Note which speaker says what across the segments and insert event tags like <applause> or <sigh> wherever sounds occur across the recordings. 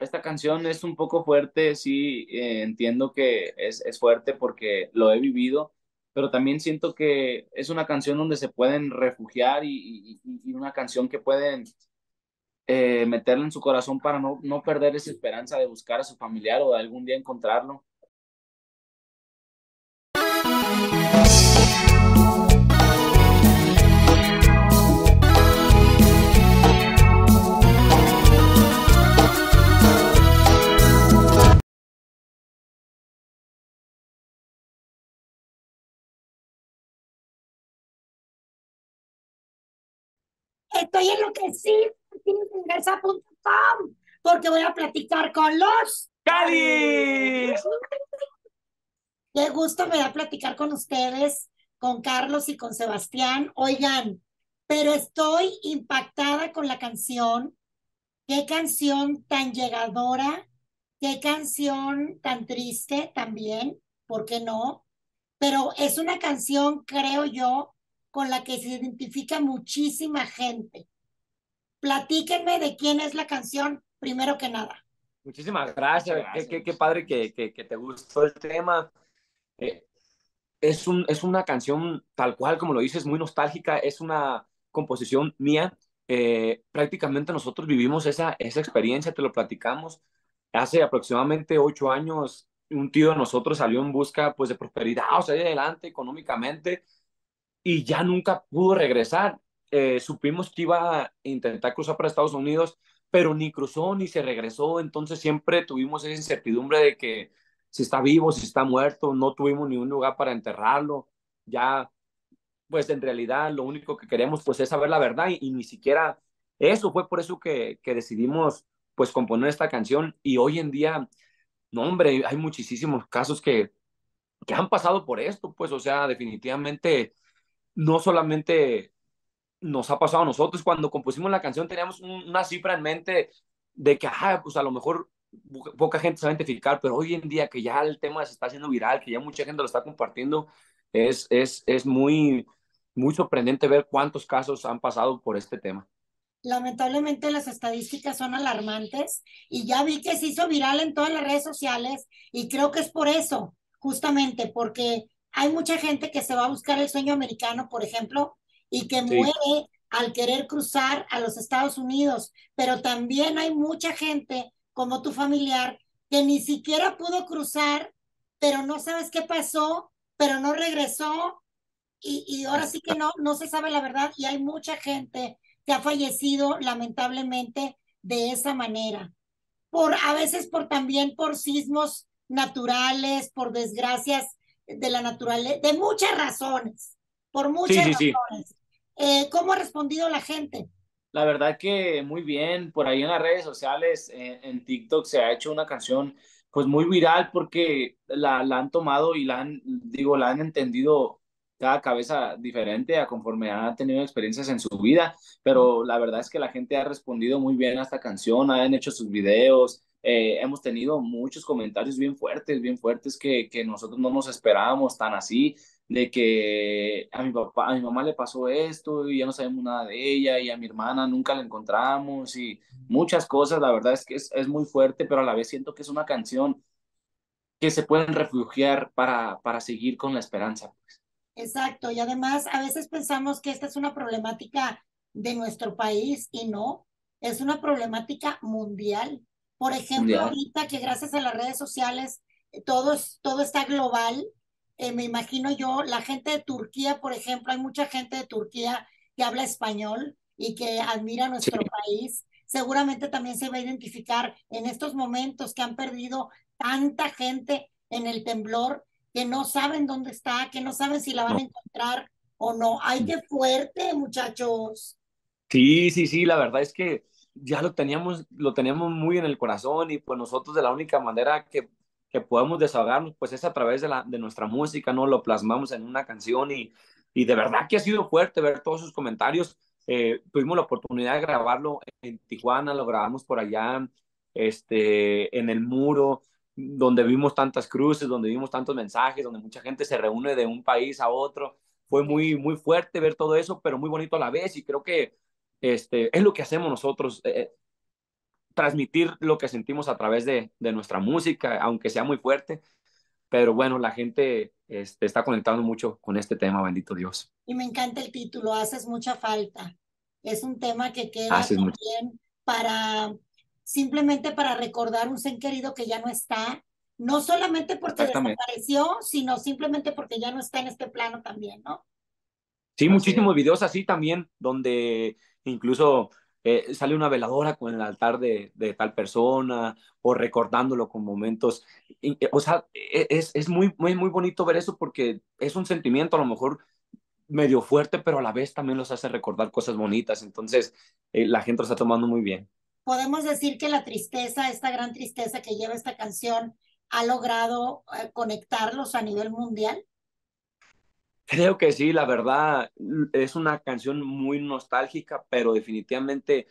Speaker 1: esta canción es un poco fuerte, sí, eh, entiendo que es, es fuerte porque lo he vivido, pero también siento que es una canción donde se pueden refugiar y, y, y una canción que pueden eh, en su corazón para no, no perder esa esperanza de buscar a su familiar o algún día encontrarlo.
Speaker 2: Estoy enloquecida porque voy a platicar con los
Speaker 1: ¡Cali!
Speaker 2: Qué gusto me da platicar con ustedes, con Carlos y con Sebastián. Oigan, pero estoy impactada con la canción. Qué canción tan llegadora, qué canción tan triste también, ¿por qué no? Pero es una canción, creo yo, con la que se identifica muchísima gente. Platíquenme de quién es la canción, primero que nada.
Speaker 3: Muchísimas gracias. Qué, padre que, que, te gustó el tema. Eh, es, un, es una canción tal cual, como lo dices, muy nostálgica. Es una composición mía. Eh, prácticamente nosotros vivimos esa, esa experiencia, te lo platicamos. Hace aproximadamente ocho años, un tío de nosotros salió en busca pues, de prosperidad, o sea, adelante económicamente y ya nunca pudo regresar. Eh, supimos que iba a intentar cruzar para Estados Unidos, pero ni cruzó ni se regresó, entonces siempre tuvimos esa incertidumbre de que si está vivo, si está muerto, no tuvimos ni un lugar para enterrarlo, ya, pues en realidad lo único que queremos pues es saber la verdad y, ni siquiera eso fue por eso que, que decidimos pues componer esta canción. Y hoy en día, no hombre, hay muchísimos casos que, que han pasado por esto, pues o sea, definitivamente no solamente nos ha pasado a nosotros, cuando compusimos la canción teníamos una cifra en mente de que, ah, pues a lo mejor poca gente se identificar, pero hoy en día que ya el tema se está haciendo viral, que ya mucha gente lo está compartiendo, es, es, es muy, muy sorprendente ver cuántos casos han pasado por este tema.
Speaker 2: Lamentablemente las estadísticas son alarmantes y ya vi que se hizo viral en todas las redes sociales y creo que es por eso, justamente porque hay mucha gente que se va a buscar el sueño americano, por ejemplo, y que muere al querer cruzar a los Estados Unidos, pero también hay mucha gente como tu familiar que ni siquiera pudo cruzar, pero no sabes qué pasó, pero no regresó y, y ahora sí que no, no se sabe la verdad y hay mucha gente que ha fallecido lamentablemente de esa manera. Por a veces por también por sismos naturales, por desgracias de la naturaleza, de muchas razones, por muchas razones. Eh, ¿Cómo ha respondido la gente?
Speaker 1: La verdad que muy bien, por ahí en las redes sociales, en, TikTok se ha hecho una canción pues muy viral porque la, la, han tomado y la han, digo, la han entendido cada cabeza diferente a conforme ha tenido experiencias en su vida, pero la verdad es que la gente ha respondido muy bien a esta canción, han hecho sus videos, eh, hemos tenido muchos comentarios bien fuertes, bien fuertes que, que nosotros no nos esperábamos tan así, de que a mi papá, a mi mamá le pasó esto y ya no sabemos nada de ella y a mi hermana nunca la encontramos y muchas cosas, la verdad es que es, es muy fuerte, pero a la vez siento que es una canción que se pueden refugiar para, para seguir con la esperanza. Pues.
Speaker 2: Exacto, y además a veces pensamos que esta es una problemática de nuestro país y no, es una problemática mundial. Por ejemplo, ahorita que gracias a las redes sociales eh, todo, todo está global, eh, me imagino yo, la gente de Turquía, por ejemplo, hay mucha gente de Turquía que habla español y que admira nuestro país. Seguramente también se va a identificar en estos momentos que han perdido tanta gente en el temblor, que no saben dónde está, que no saben si la van a encontrar o no. ¡Ay, qué fuerte, muchachos!
Speaker 3: Sí, sí, sí, la verdad es que ya lo teníamos, lo teníamos muy en el corazón y pues nosotros de la única manera que, que podemos desahogarnos pues es a través de, la, de nuestra música, ¿no? Lo plasmamos en una canción y, y de verdad que ha sido fuerte ver todos sus comentarios. Eh, tuvimos la oportunidad de grabarlo en Tijuana, lo grabamos por allá, este, en el muro, donde vimos tantas cruces, donde vimos tantos mensajes, donde mucha gente se reúne de un país a otro. Fue muy, muy fuerte ver todo eso, pero muy bonito a la vez y creo que este, es lo que hacemos nosotros. Eh, transmitir lo que sentimos a través de, de, nuestra música, aunque sea muy fuerte. Pero bueno, la gente este, está conectando mucho con este tema, bendito Dios.
Speaker 2: Y me encanta el título, Haces mucha falta. Es un tema que queda también para simplemente para recordar un ser querido que ya no está, no solamente porque desapareció, sino simplemente porque ya no está en este plano también, ¿no?
Speaker 3: Sí, muchísimos videos así también, donde incluso eh, sale una veladora con el altar de, de, tal persona o recordándolo con momentos. Eh, o sea, e, es, es muy, muy, muy bonito ver eso porque es un sentimiento a lo mejor medio fuerte, pero a la vez también los hace recordar cosas bonitas. Entonces, eh, la gente lo está tomando muy bien.
Speaker 2: Podemos decir que la tristeza, esta gran tristeza que lleva esta canción, ha logrado conectarlos a nivel mundial.
Speaker 3: Creo que sí, la verdad, es una canción muy nostálgica, pero definitivamente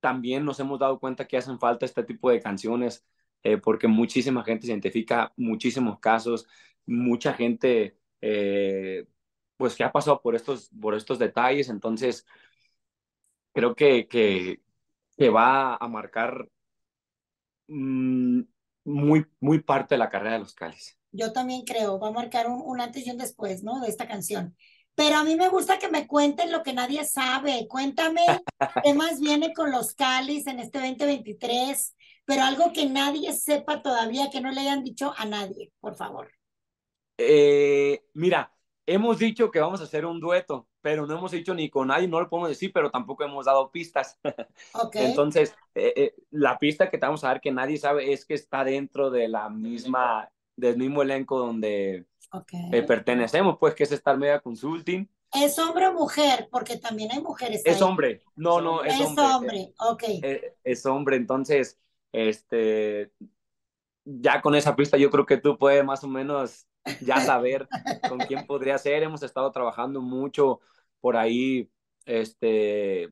Speaker 3: también nos hemos dado cuenta que hacen falta este tipo de canciones, eh, porque muchísima gente identifica muchísimos casos, mucha gente, eh, pues que ha pasado por estos, por estos detalles, entonces creo que, que, que va a marcar mm, muy, muy parte de la carrera de los Cáliz
Speaker 2: yo también creo, va a marcar un, antes y un después, ¿no? De esta canción. Pero a mí me gusta que me cuenten lo que nadie sabe. Cuéntame <laughs> qué más viene con los Cáliz en este 2023, pero algo que nadie sepa todavía, que no le hayan dicho a nadie, por favor.
Speaker 3: Eh, mira, hemos dicho que vamos a hacer un dueto, pero no hemos dicho ni con nadie, no lo podemos decir, pero tampoco hemos dado pistas. <laughs> Okay. Entonces, eh, eh, la pista que te vamos a dar que nadie sabe es que está dentro de la misma del mismo elenco donde eh, pertenecemos, pues que es Star Media Consulting.
Speaker 2: ¿Es hombre o mujer? Porque también hay mujeres.
Speaker 3: Es hombre, no, no,
Speaker 2: es, es hombre. hombre. ok.
Speaker 3: Eh, es, hombre, entonces, este, ya con esa pista yo creo que tú puedes más o menos ya saber <laughs> con quién podría ser. Hemos estado trabajando mucho por ahí, este,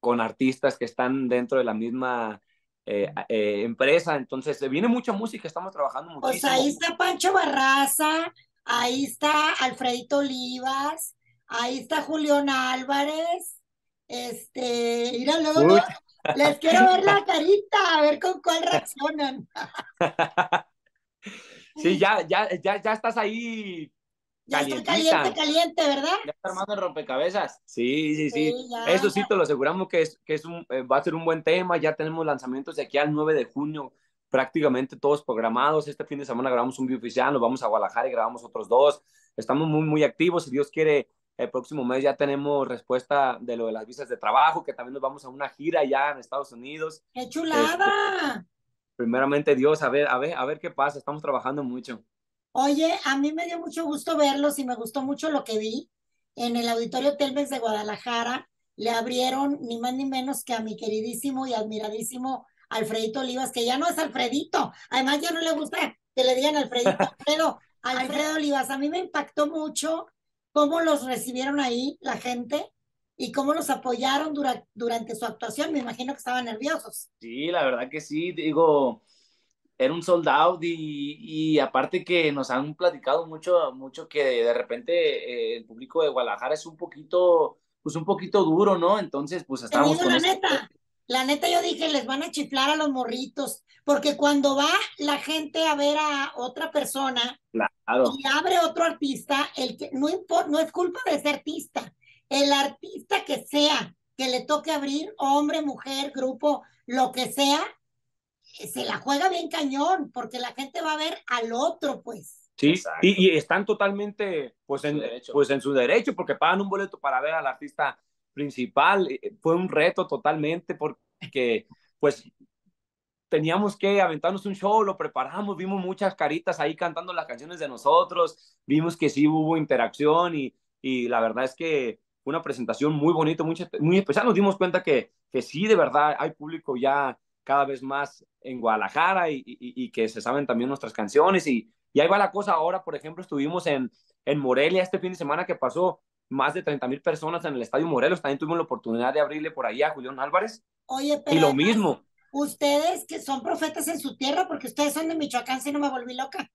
Speaker 3: con artistas que están dentro de la misma eh, eh, empresa, entonces viene mucha música, estamos trabajando muchísimo.
Speaker 2: Pues ahí está Pancho Barraza, ahí está Alfredito Olivas, ahí está Julián Álvarez, este, mira, luego les quiero ver la <laughs> carita, a ver con cuál reaccionan. <laughs>
Speaker 3: sí, ya, ya, ya, ya estás ahí
Speaker 2: ya está caliente, caliente, ¿verdad?
Speaker 1: Ya está armando el rompecabezas.
Speaker 3: Sí, sí, sí. Eso sí, te lo aseguramos que, es, que es un, eh, va a ser un buen tema. Ya tenemos lanzamientos de aquí al 9 de junio, prácticamente todos programados. Este fin de semana grabamos un video oficial, nos vamos a Guadalajara y grabamos otros dos. Estamos muy, muy activos. Si Dios quiere, el próximo mes ya tenemos respuesta de lo de las visas de trabajo, que también nos vamos a una gira ya en Estados Unidos.
Speaker 2: ¡Qué chulada!
Speaker 3: Este, primeramente Dios, a ver, a ver, a ver qué pasa. Estamos trabajando mucho.
Speaker 2: Oye, a mí me dio mucho gusto verlos y me gustó mucho lo que vi en el Auditorio Telmex de Guadalajara. Le abrieron ni más ni menos que a mi queridísimo y admiradísimo Alfredito Olivas, que ya no es Alfredito. Además, ya no le gusta que le digan Alfredito, <laughs> Alfredo, Alfredo Olivas. A mí me impactó mucho cómo los recibieron ahí la gente y cómo los apoyaron durante su actuación. Me imagino que estaban nerviosos.
Speaker 1: Sí, la verdad que sí. Digo, era un sold out y, y, aparte que nos han platicado mucho, mucho que de, repente eh, el público de Guadalajara es un poquito, pues un poquito duro, ¿no? Entonces, pues estamos
Speaker 2: con la neta, la neta yo dije, les van a chiflar a los morritos, porque cuando va la gente a ver a otra persona y abre otro artista, el que no no es culpa de ese artista, el artista que sea, que le toque abrir, hombre, mujer, grupo, lo que sea, se la juega bien cañón, porque la gente va a ver al otro, pues.
Speaker 3: Sí, y, están totalmente pues en, pues en su derecho, porque pagan un boleto para ver al artista principal. Eh, fue un reto totalmente, porque pues teníamos que aventarnos un show, lo preparamos, vimos muchas caritas ahí cantando las canciones de nosotros, vimos que sí hubo interacción y, y la verdad es que fue una presentación muy bonita, muy, muy especial. Nos dimos cuenta que, que sí, de verdad, hay público ya cada vez más en Guadalajara y, que se saben también nuestras canciones. Y, y, ahí va la cosa. Ahora, por ejemplo, estuvimos en, en Morelia este fin de semana que pasó más de 30 mil personas en el Estadio Morelos. También tuvimos la oportunidad de abrirle por ahí a Julián Álvarez.
Speaker 2: Oye, pero
Speaker 3: y lo mismo.
Speaker 2: Ustedes que son profetas en su tierra, porque ustedes son de Michoacán, si no me volví loca.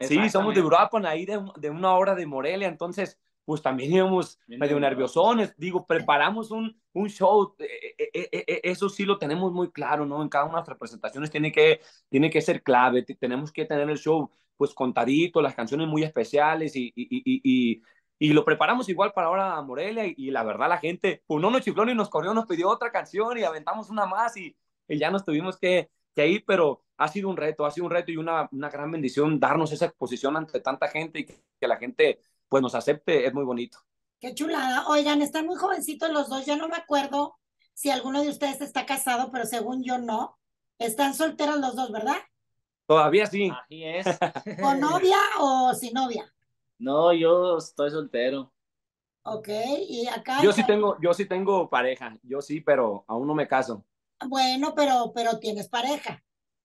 Speaker 3: Sí, somos de Uruapan, ahí de, de, una hora de Morelia. Entonces, pues también íbamos medio nerviosones. Digo, preparamos un, un show, eh, eh, eh, eso sí lo tenemos muy claro, ¿no? En cada una de nuestras presentaciones tiene que, tiene que ser clave, tenemos que tener el show pues contadito, las canciones muy especiales y, y, y, y lo preparamos igual para ahora a Morelia y, la verdad la gente, pues no nos chifló ni nos corrió, nos pidió otra canción y aventamos una más y, ya nos tuvimos que, que, ir, pero ha sido un reto, ha sido un reto y una, una gran bendición darnos esa exposición ante tanta gente y que, que la gente pues nos acepte, es muy bonito.
Speaker 2: Qué chulada. Oigan, están muy jovencitos los dos, ya no me acuerdo si alguno de ustedes está casado, pero según yo no. Están solteros los dos, ¿verdad?
Speaker 3: Todavía sí.
Speaker 1: Así es. <laughs>
Speaker 2: ¿Con novia o sin novia?
Speaker 1: No, yo estoy soltero.
Speaker 2: Ok, y acá.
Speaker 3: Yo sí tengo, yo sí tengo pareja, yo sí, pero aún no me caso.
Speaker 2: Bueno, pero, pero tienes pareja.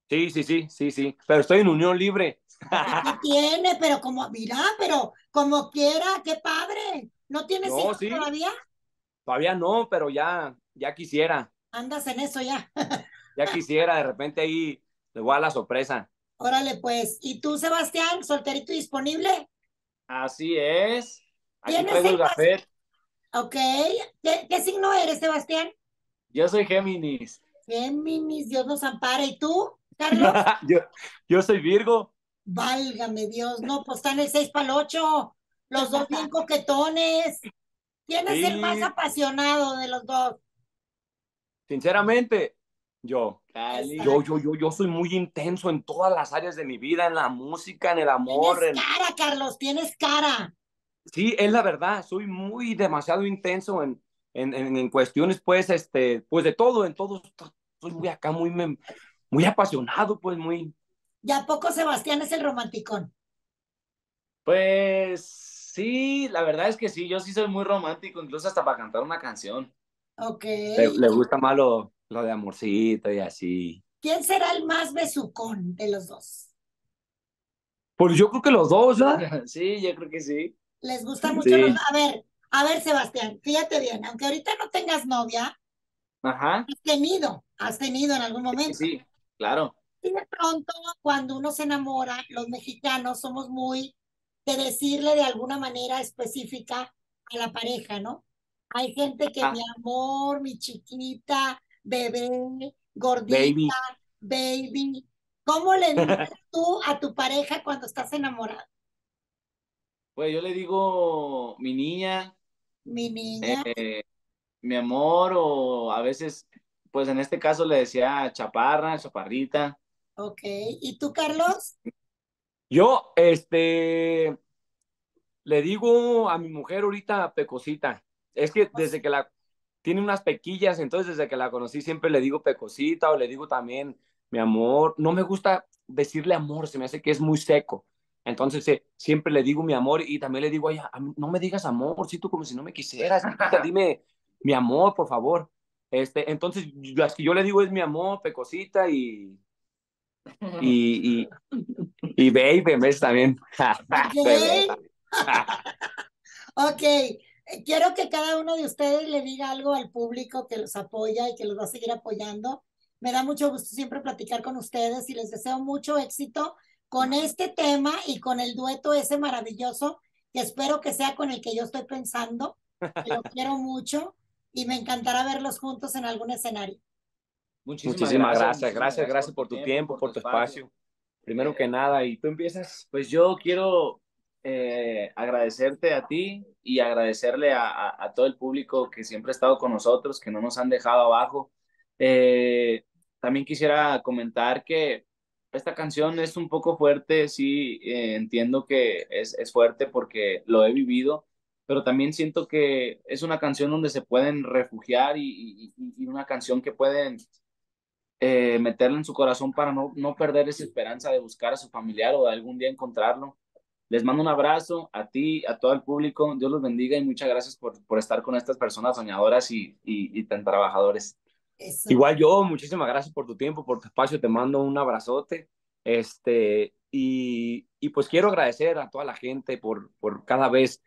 Speaker 3: Sí, sí, sí, sí, sí. Pero estoy en unión libre.
Speaker 2: ¿Qué <laughs> tiene? Pero como, mira, pero como quiera, qué padre. ¿No tienes hijos todavía?
Speaker 3: Todavía no, pero ya, ya quisiera.
Speaker 2: Andas en eso ya. <laughs>
Speaker 3: ya quisiera, de repente ahí le voy a la sorpresa.
Speaker 2: Órale, pues. ¿Y tú, Sebastián, solterito y disponible?
Speaker 1: Así es. Aquí traigo el gafet.
Speaker 2: Ok. ¿Qué, signo eres, Sebastián?
Speaker 1: Yo soy Géminis.
Speaker 2: Géminis, Dios nos ampara. ¿Y tú, Carlos? <laughs>
Speaker 3: yo, yo soy Virgo.
Speaker 2: Válgame Dios, no, pues están el 6 para el 8, los dos bien <laughs> coquetones. ¿Quién es el más apasionado de los dos?
Speaker 3: Sinceramente, yo. Yo, yo, yo, yo soy muy intenso en todas las áreas de mi vida, en la música, en el amor.
Speaker 2: Tienes cara, Carlos, tienes cara.
Speaker 3: Sí, es la verdad, soy muy demasiado intenso en, en, en, cuestiones, pues, este, pues de todo, en todo, soy muy acá, muy, muy apasionado, pues, muy.
Speaker 2: ¿Y a poco Sebastián es el romanticón?
Speaker 1: Pues sí, la verdad es que sí, yo sí soy muy romántico, incluso hasta para cantar una canción.
Speaker 2: Ok.
Speaker 3: Le, gusta más lo, de amorcito y así.
Speaker 2: ¿Quién será el más besucón de los dos?
Speaker 3: Pues yo creo que los dos, ¿verdad? <laughs>
Speaker 1: sí, yo creo que sí.
Speaker 2: Les gusta mucho los... A ver, a ver, Sebastián, fíjate bien, aunque ahorita no tengas novia,
Speaker 1: Ajá.
Speaker 2: has tenido, has tenido en algún momento.
Speaker 1: Sí, claro.
Speaker 2: Y de pronto, cuando uno se enamora, los mexicanos somos muy de decirle de alguna manera específica a la pareja, ¿no? Hay gente que, ah. mi amor, mi chiquita, bebé, gordita, baby. ¿Cómo le dices <laughs> tú a tu pareja cuando estás enamorado?
Speaker 1: Pues yo le digo mi niña.
Speaker 2: Mi niña.
Speaker 1: Eh, mi amor, o a veces, pues en este caso le decía chaparra, chaparrita.
Speaker 2: Ok. ¿Y tú, Carlos?
Speaker 3: Yo, este, le digo a mi mujer ahorita pecosita. Es que desde que la tiene unas pequillas, entonces desde que la conocí siempre le digo pecosita o le digo también mi amor. No me gusta decirle amor, se me hace que es muy seco. Entonces eh, siempre le digo mi amor y también le digo, no me digas amor, si tú como si no me quisieras, <laughs> dime mi amor, por favor. Este, entonces, las que yo le digo es mi amor, pecosita y, <laughs> y, y, y baby, ¿ves? También. <laughs>
Speaker 2: ok, quiero que cada uno de ustedes le diga algo al público que los apoya y que los va a seguir apoyando. Me da mucho gusto siempre platicar con ustedes y les deseo mucho éxito con este tema y con el dueto ese maravilloso que espero que sea con el que yo estoy pensando. lo <laughs> quiero mucho y me encantará verlos juntos en algún escenario.
Speaker 3: Muchísimas, gracias, gracias, gracias, por tu tiempo, por tu espacio. Primero que nada, y tú empiezas.
Speaker 1: Pues yo quiero eh, agradecerte a ti y agradecerle a, todo el público que siempre ha estado con nosotros, que no nos han dejado abajo. Eh, también quisiera comentar que esta canción es un poco fuerte, sí, eh, entiendo que es, es fuerte porque lo he vivido, pero también siento que es una canción donde se pueden refugiar y, una canción que pueden eh, meterla en su corazón para no, no perder esa esperanza de buscar a su familiar o de algún día encontrarlo. Les mando un abrazo a ti, a todo el público. Dios los bendiga y muchas gracias por, por estar con estas personas soñadoras y, y, tan trabajadores.
Speaker 3: Igual yo, muchísimas gracias por tu tiempo, por tu espacio. Te mando un abrazote. Este, y, y pues quiero agradecer a toda la gente por, por cada vez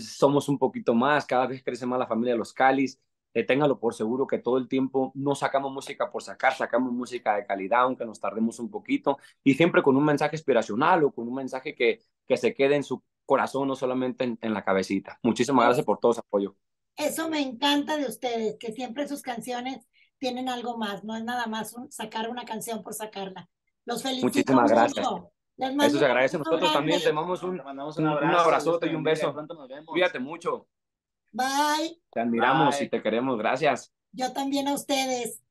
Speaker 3: somos un poquito más, cada vez crece más la familia de los Calis. Eh, téngalo por seguro que todo el tiempo no sacamos música por sacar, sacamos música de calidad, aunque nos tardemos un poquito, y siempre con un mensaje inspiracional o con un mensaje que, que se quede en su corazón, no solamente en, en la cabecita. Muchísimas gracias por todo su apoyo.
Speaker 2: Eso me encanta de ustedes, que siempre sus canciones tienen algo más, no es nada más sacar una canción por sacarla. Los felicito
Speaker 3: Muchísimas gracias. Eso se agradece. Nosotros también te mandamos un, un, abrazote y un beso. Cuídate mucho.
Speaker 2: Bye.
Speaker 3: Te admiramos y te queremos. Gracias.
Speaker 2: Yo también a ustedes.